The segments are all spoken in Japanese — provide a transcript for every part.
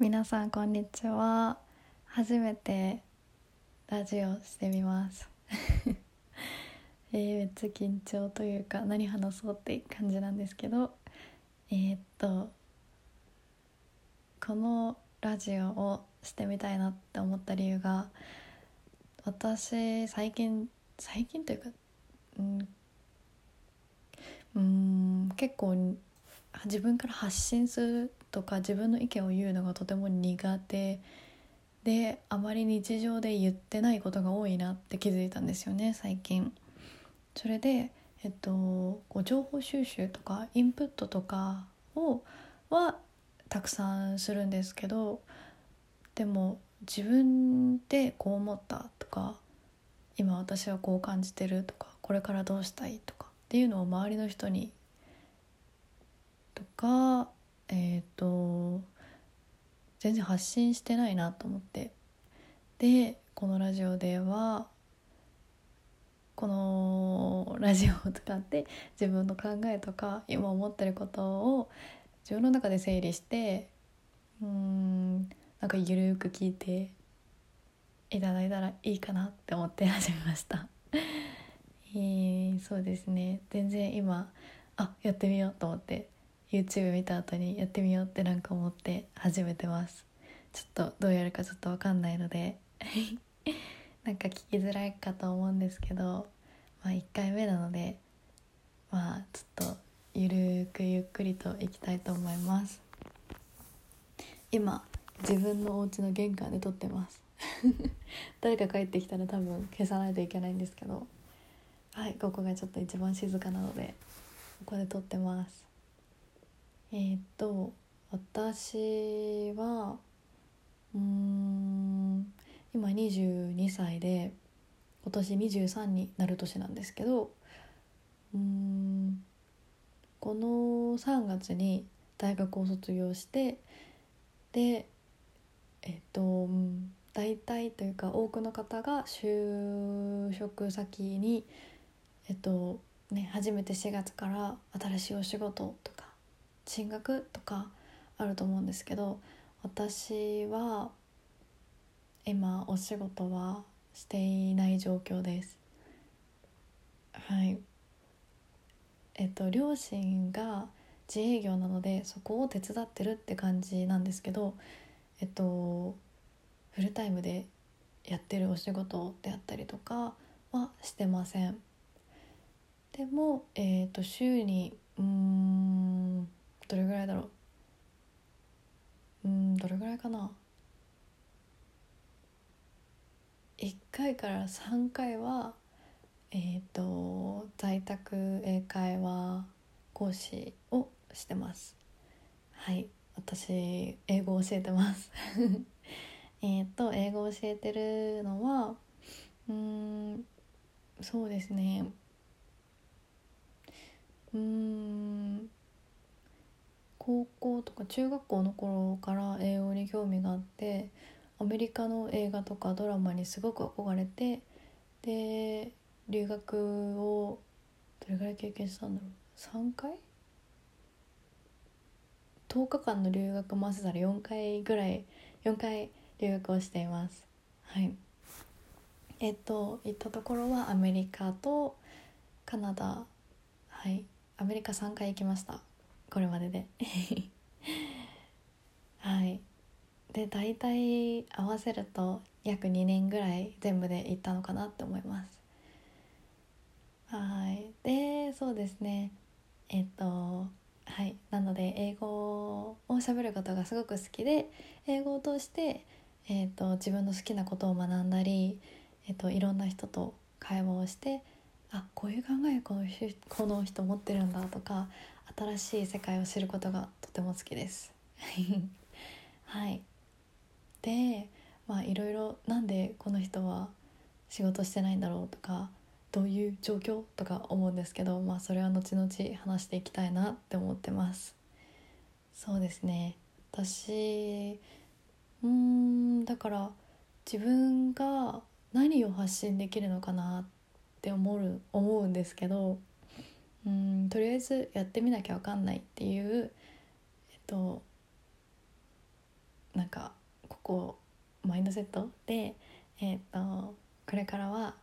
皆さんこんにちは。初めてラジオしてみます。えー、めっちゃ緊張というか何話そうって感じなんですけど。えー、っとこのラジオをしてみたいなって思った理由が私最近最近というかうんうん結構自分から発信するとか自分の意見を言うのがとても苦手であまり日常で言ってないことが多いなって気づいたんですよね最近。それで、えっと、こう情報収集とかインプットとかをはたくさんするんですけどでも自分でこう思ったとか今私はこう感じてるとかこれからどうしたいとかっていうのを周りの人にとかえっ、ー、と全然発信してないなと思って。でこのラジオではこのラジオを使って自分の考えとか今思ってることを自分の中で整理してうんなんかゆるく聞いていただいたらいいかなって思って始めました。えー、そうですね。全然今あやってみようと思って。YouTube 見た後にやってみようってなんか思って始めてます。ちょっとどうやるかちょっと分かんないので。なんか聞きづらいかと思うんですけどまあ1回目なのでまあちょっとゆるくゆっくりといきたいと思います。今自分のお家の玄関で撮ってます。誰か帰ってきたら多分消さないといけないんですけど。はいここがちょっと一番静かなのでここで撮ってます。えー、っと私はうん今22歳で今年23になる年なんですけどうんこの3月に大学を卒業してでえっと大体というか多くの方が就職先にえっとね初めて4月から新しいお仕事とか進学とかあると思うんですけど私は今お仕事はしていない状況です。はい。えっと両親が自営業なのでそこを手伝ってるって感じなんですけどえっとフルタイムでやってるお仕事であったりとかはしてません。でも、えーと、週にうんどれぐらいだろう？うんどれぐらいかな？1回から3回はえっ、ー、と在宅英会話講師をしてます。はい私英語を教えてます。えっと英語を教えてるのはうんそうですね。うん高校とか中学校の頃から英語に興味があってアメリカの映画とかドラマにすごく憧れてで留学をどれぐらい経験したんだろう？3回？10日間の留学も合わせたら4回ぐらい4回留学をしています。はい。えっと行ったところはアメリカとカナダ。はい。アメリカ3回行きました。これまでで。はい。で大体合わせると約2年ぐらい全部で行ったのかなって思います。はい。でそうですね。えっとはい。なので英語を喋ることがすごく好きで英語を通してえーと、自分の好きなことを学んだり、えーと、いろんな人と会話をしてあこういう考えこのこの人持ってるんだとか新しい世界を知ることがとても好きです。はいでまあいろいろなんでこの人は仕事してないんだろうとかどういう状況とか思うんですけどまあそれは後々話していきたいなって思ってます。そうですね私うんだから自分が何を発信できるのかなって思う思うんですけどうんとりあえずやってみなきゃ分かんないっていうえっとなんかここマインドセットで、えーと、これからは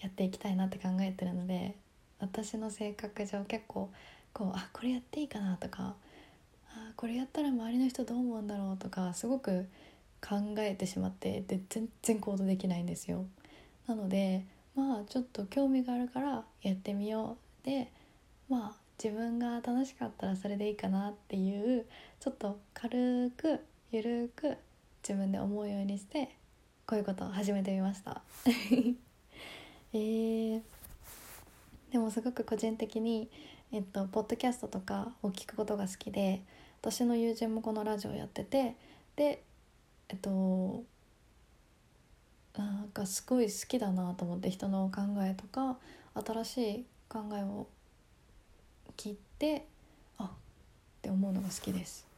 やっていきたいなって考えてるので私の性格上結構こうあこれやっていいかなとかあこれやったら周りの人どう思うんだろうとかすごく考えてしまってで全然行動できないんですよ。なのでまあちょっと興味があるからやってみようでまあ自分が楽しかったらそれでいいかなっていうちょっと軽くゆるく自分で思うようにしてこういうことを始めてみました。えー、でもすごく個人的に、えっと、ポッドキャストとかを聞くことが好きで私の友人もこのラジオやっててでえっとなんかすごい好きだなと思って人の考えとか新しい考えを切ってあって思うのが好きです。